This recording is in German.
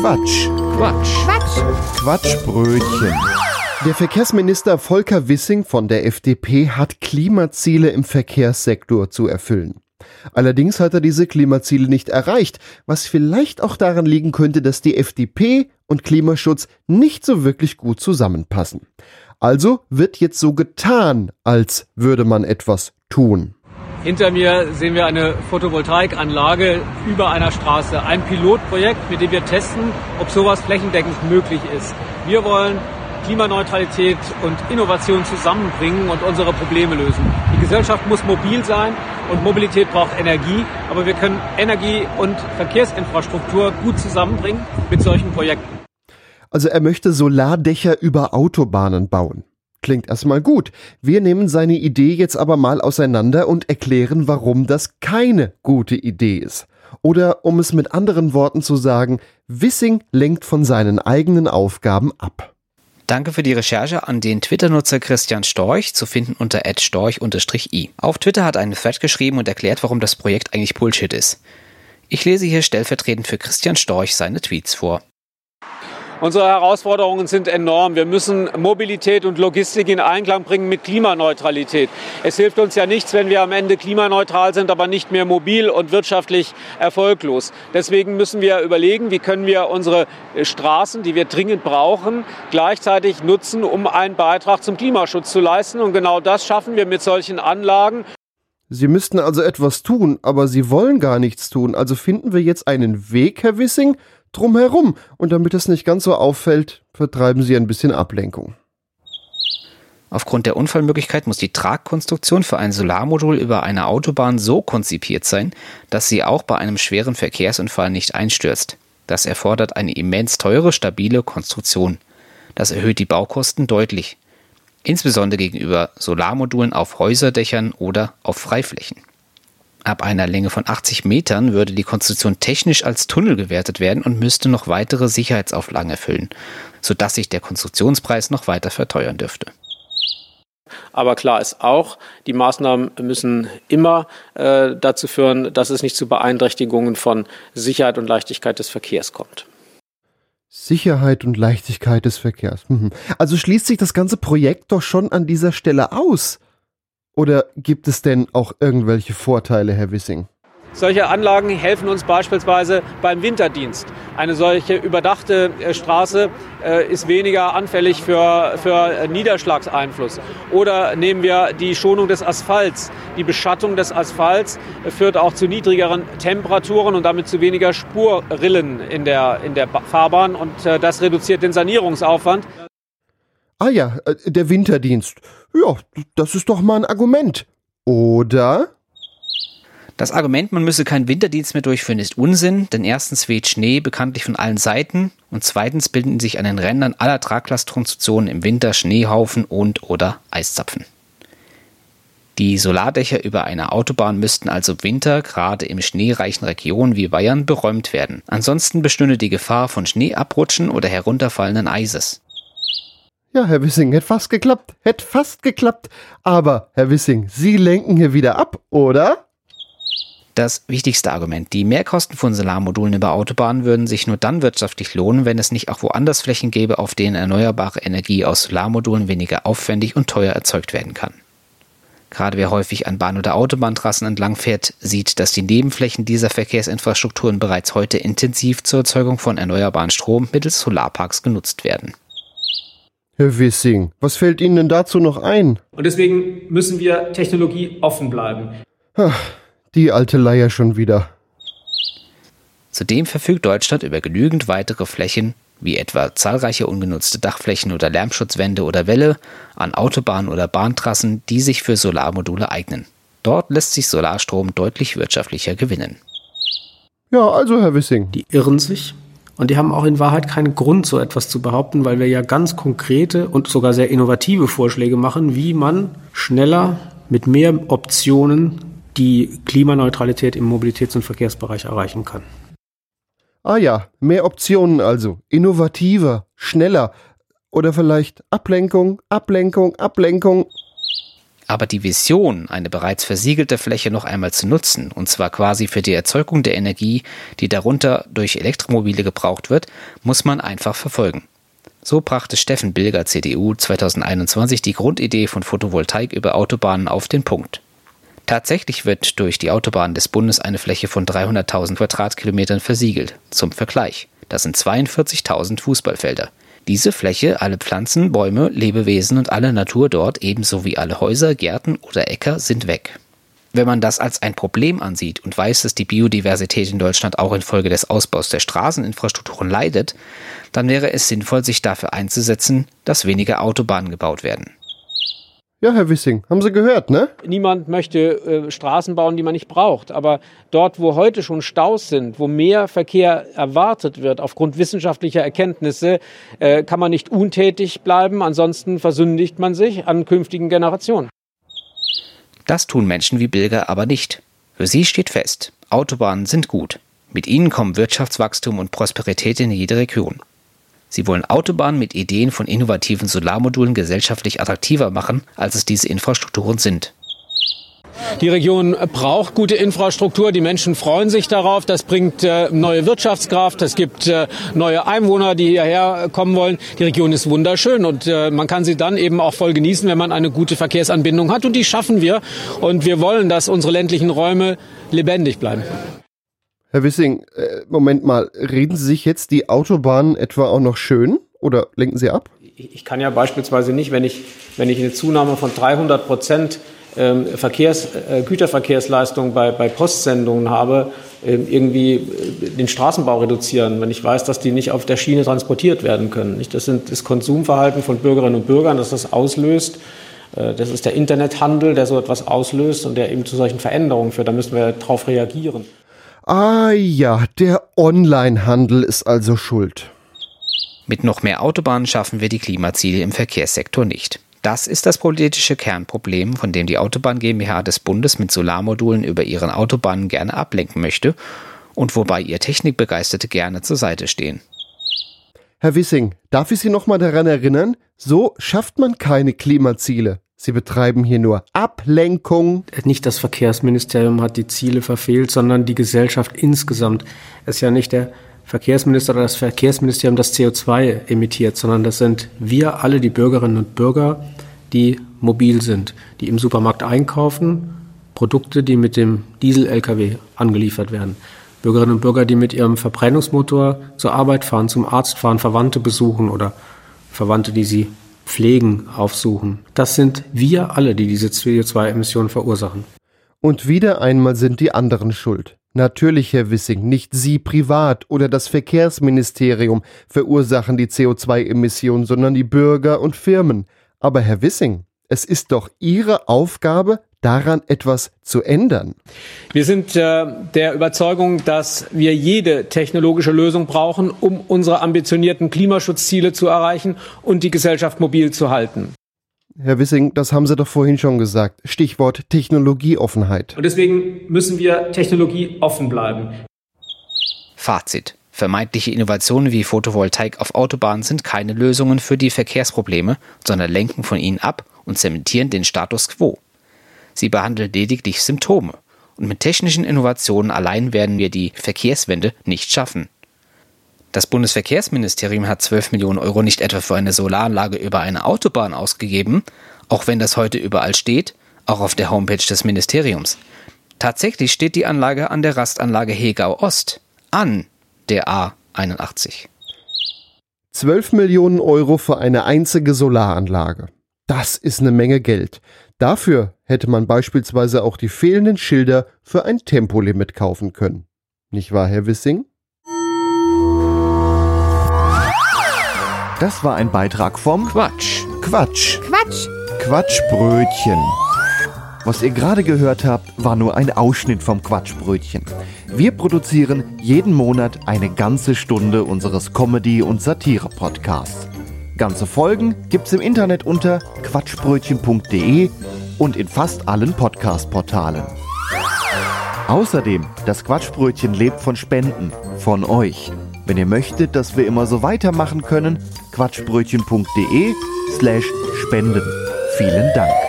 Quatsch. Quatsch. Quatsch. Quatschbrötchen. Der Verkehrsminister Volker Wissing von der FDP hat Klimaziele im Verkehrssektor zu erfüllen. Allerdings hat er diese Klimaziele nicht erreicht, was vielleicht auch daran liegen könnte, dass die FDP und Klimaschutz nicht so wirklich gut zusammenpassen. Also wird jetzt so getan, als würde man etwas tun. Hinter mir sehen wir eine Photovoltaikanlage über einer Straße. Ein Pilotprojekt, mit dem wir testen, ob sowas flächendeckend möglich ist. Wir wollen Klimaneutralität und Innovation zusammenbringen und unsere Probleme lösen. Die Gesellschaft muss mobil sein und Mobilität braucht Energie, aber wir können Energie und Verkehrsinfrastruktur gut zusammenbringen mit solchen Projekten. Also er möchte Solardächer über Autobahnen bauen. Klingt erstmal gut. Wir nehmen seine Idee jetzt aber mal auseinander und erklären, warum das keine gute Idee ist. Oder um es mit anderen Worten zu sagen, Wissing lenkt von seinen eigenen Aufgaben ab. Danke für die Recherche an den Twitter-Nutzer Christian Storch, zu finden unter @storch_i. Auf Twitter hat einen Thread geschrieben und erklärt, warum das Projekt eigentlich Bullshit ist. Ich lese hier stellvertretend für Christian Storch seine Tweets vor. Unsere Herausforderungen sind enorm. Wir müssen Mobilität und Logistik in Einklang bringen mit Klimaneutralität. Es hilft uns ja nichts, wenn wir am Ende klimaneutral sind, aber nicht mehr mobil und wirtschaftlich erfolglos. Deswegen müssen wir überlegen, wie können wir unsere Straßen, die wir dringend brauchen, gleichzeitig nutzen, um einen Beitrag zum Klimaschutz zu leisten. Und genau das schaffen wir mit solchen Anlagen. Sie müssten also etwas tun, aber Sie wollen gar nichts tun. Also finden wir jetzt einen Weg, Herr Wissing, drumherum. Und damit es nicht ganz so auffällt, vertreiben sie ein bisschen Ablenkung. Aufgrund der Unfallmöglichkeit muss die Tragkonstruktion für ein Solarmodul über eine Autobahn so konzipiert sein, dass sie auch bei einem schweren Verkehrsunfall nicht einstürzt. Das erfordert eine immens teure, stabile Konstruktion. Das erhöht die Baukosten deutlich, insbesondere gegenüber Solarmodulen auf Häuserdächern oder auf Freiflächen. Ab einer Länge von 80 Metern würde die Konstruktion technisch als Tunnel gewertet werden und müsste noch weitere Sicherheitsauflagen erfüllen, sodass sich der Konstruktionspreis noch weiter verteuern dürfte. Aber klar ist auch, die Maßnahmen müssen immer äh, dazu führen, dass es nicht zu Beeinträchtigungen von Sicherheit und Leichtigkeit des Verkehrs kommt. Sicherheit und Leichtigkeit des Verkehrs. Mhm. Also schließt sich das ganze Projekt doch schon an dieser Stelle aus. Oder gibt es denn auch irgendwelche Vorteile, Herr Wissing? Solche Anlagen helfen uns beispielsweise beim Winterdienst. Eine solche überdachte äh, Straße äh, ist weniger anfällig für, für Niederschlagseinfluss. Oder nehmen wir die Schonung des Asphalts. Die Beschattung des Asphalts führt auch zu niedrigeren Temperaturen und damit zu weniger Spurrillen in der, in der Fahrbahn. Und äh, das reduziert den Sanierungsaufwand. Ah ja, äh, der Winterdienst. Ja, das ist doch mal ein Argument. Oder? Das Argument, man müsse keinen Winterdienst mehr durchführen, ist Unsinn, denn erstens weht Schnee bekanntlich von allen Seiten und zweitens bilden sich an den Rändern aller Traglastkonstruktionen im Winter Schneehaufen und oder Eiszapfen. Die Solardächer über einer Autobahn müssten also im Winter, gerade in schneereichen Regionen wie Bayern, beräumt werden. Ansonsten bestünde die Gefahr von Schneeabrutschen oder herunterfallenden Eises. Ja, Herr Wissing, hätte fast geklappt. Hätte fast geklappt. Aber, Herr Wissing, Sie lenken hier wieder ab, oder? Das wichtigste Argument. Die Mehrkosten von Solarmodulen über Autobahnen würden sich nur dann wirtschaftlich lohnen, wenn es nicht auch woanders Flächen gäbe, auf denen erneuerbare Energie aus Solarmodulen weniger aufwendig und teuer erzeugt werden kann. Gerade wer häufig an Bahn- oder Autobahntrassen entlang fährt, sieht, dass die Nebenflächen dieser Verkehrsinfrastrukturen bereits heute intensiv zur Erzeugung von erneuerbaren Strom mittels Solarparks genutzt werden. Herr Wissing, was fällt Ihnen denn dazu noch ein? Und deswegen müssen wir technologieoffen bleiben. Ach, die alte Leier schon wieder. Zudem verfügt Deutschland über genügend weitere Flächen, wie etwa zahlreiche ungenutzte Dachflächen oder Lärmschutzwände oder Wälle an Autobahnen oder Bahntrassen, die sich für Solarmodule eignen. Dort lässt sich Solarstrom deutlich wirtschaftlicher gewinnen. Ja, also Herr Wissing. Die irren sich und die haben auch in Wahrheit keinen Grund, so etwas zu behaupten, weil wir ja ganz konkrete und sogar sehr innovative Vorschläge machen, wie man schneller mit mehr Optionen die Klimaneutralität im Mobilitäts- und Verkehrsbereich erreichen kann. Ah ja, mehr Optionen also. Innovativer, schneller. Oder vielleicht Ablenkung, Ablenkung, Ablenkung. Aber die Vision, eine bereits versiegelte Fläche noch einmal zu nutzen, und zwar quasi für die Erzeugung der Energie, die darunter durch Elektromobile gebraucht wird, muss man einfach verfolgen. So brachte Steffen Bilger, CDU, 2021 die Grundidee von Photovoltaik über Autobahnen auf den Punkt. Tatsächlich wird durch die Autobahnen des Bundes eine Fläche von 300.000 Quadratkilometern versiegelt. Zum Vergleich. Das sind 42.000 Fußballfelder. Diese Fläche, alle Pflanzen, Bäume, Lebewesen und alle Natur dort, ebenso wie alle Häuser, Gärten oder Äcker, sind weg. Wenn man das als ein Problem ansieht und weiß, dass die Biodiversität in Deutschland auch infolge des Ausbaus der Straßeninfrastrukturen leidet, dann wäre es sinnvoll, sich dafür einzusetzen, dass weniger Autobahnen gebaut werden. Ja, Herr Wissing, haben Sie gehört, ne? Niemand möchte äh, Straßen bauen, die man nicht braucht. Aber dort, wo heute schon Staus sind, wo mehr Verkehr erwartet wird aufgrund wissenschaftlicher Erkenntnisse, äh, kann man nicht untätig bleiben. Ansonsten versündigt man sich an künftigen Generationen. Das tun Menschen wie Bilger aber nicht. Für sie steht fest, Autobahnen sind gut. Mit ihnen kommen Wirtschaftswachstum und Prosperität in jede Region. Sie wollen Autobahnen mit Ideen von innovativen Solarmodulen gesellschaftlich attraktiver machen, als es diese Infrastrukturen sind. Die Region braucht gute Infrastruktur. Die Menschen freuen sich darauf. Das bringt äh, neue Wirtschaftskraft. Es gibt äh, neue Einwohner, die hierher kommen wollen. Die Region ist wunderschön und äh, man kann sie dann eben auch voll genießen, wenn man eine gute Verkehrsanbindung hat. Und die schaffen wir. Und wir wollen, dass unsere ländlichen Räume lebendig bleiben. Herr Wissing, äh, Moment mal, reden Sie sich jetzt die Autobahnen etwa auch noch schön oder lenken Sie ab? Ich kann ja beispielsweise nicht, wenn ich, wenn ich eine Zunahme von 300 Prozent ähm, Verkehrs, äh, Güterverkehrsleistung bei, bei Postsendungen habe, äh, irgendwie den Straßenbau reduzieren, wenn ich weiß, dass die nicht auf der Schiene transportiert werden können. Nicht? Das sind das Konsumverhalten von Bürgerinnen und Bürgern, das das auslöst. Äh, das ist der Internethandel, der so etwas auslöst und der eben zu solchen Veränderungen führt. Da müssen wir darauf reagieren. Ah ja, der Onlinehandel ist also schuld. Mit noch mehr Autobahnen schaffen wir die Klimaziele im Verkehrssektor nicht. Das ist das politische Kernproblem, von dem die Autobahn GmbH des Bundes mit Solarmodulen über ihren Autobahnen gerne ablenken möchte und wobei ihr Technikbegeisterte gerne zur Seite stehen. Herr Wissing, darf ich Sie noch mal daran erinnern? So schafft man keine Klimaziele. Sie betreiben hier nur Ablenkung. Nicht das Verkehrsministerium hat die Ziele verfehlt, sondern die Gesellschaft insgesamt. Es ist ja nicht der Verkehrsminister oder das Verkehrsministerium, das CO2 emittiert, sondern das sind wir alle, die Bürgerinnen und Bürger, die mobil sind, die im Supermarkt einkaufen, Produkte, die mit dem Diesel-Lkw angeliefert werden. Bürgerinnen und Bürger, die mit ihrem Verbrennungsmotor zur Arbeit fahren, zum Arzt fahren, Verwandte besuchen oder Verwandte, die sie pflegen, aufsuchen. Das sind wir alle, die diese CO2-Emissionen verursachen. Und wieder einmal sind die anderen schuld. Natürlich, Herr Wissing, nicht Sie privat oder das Verkehrsministerium verursachen die CO2-Emissionen, sondern die Bürger und Firmen. Aber Herr Wissing, es ist doch Ihre Aufgabe, daran etwas zu ändern? Wir sind äh, der Überzeugung, dass wir jede technologische Lösung brauchen, um unsere ambitionierten Klimaschutzziele zu erreichen und die Gesellschaft mobil zu halten. Herr Wissing, das haben Sie doch vorhin schon gesagt. Stichwort Technologieoffenheit. Und deswegen müssen wir technologieoffen bleiben. Fazit. Vermeintliche Innovationen wie Photovoltaik auf Autobahnen sind keine Lösungen für die Verkehrsprobleme, sondern lenken von ihnen ab und zementieren den Status quo. Sie behandeln lediglich Symptome. Und mit technischen Innovationen allein werden wir die Verkehrswende nicht schaffen. Das Bundesverkehrsministerium hat 12 Millionen Euro nicht etwa für eine Solaranlage über eine Autobahn ausgegeben, auch wenn das heute überall steht, auch auf der Homepage des Ministeriums. Tatsächlich steht die Anlage an der Rastanlage Hegau Ost, an der A81. 12 Millionen Euro für eine einzige Solaranlage. Das ist eine Menge Geld. Dafür hätte man beispielsweise auch die fehlenden Schilder für ein Tempolimit kaufen können. Nicht wahr, Herr Wissing? Das war ein Beitrag vom Quatsch. Quatsch. Quatsch. Quatschbrötchen. Was ihr gerade gehört habt, war nur ein Ausschnitt vom Quatschbrötchen. Wir produzieren jeden Monat eine ganze Stunde unseres Comedy- und Satire-Podcasts. Ganze Folgen gibt's im Internet unter quatschbrötchen.de und in fast allen Podcast-Portalen. Außerdem, das Quatschbrötchen lebt von Spenden, von euch. Wenn ihr möchtet, dass wir immer so weitermachen können, quatschbrötchen.de slash spenden. Vielen Dank.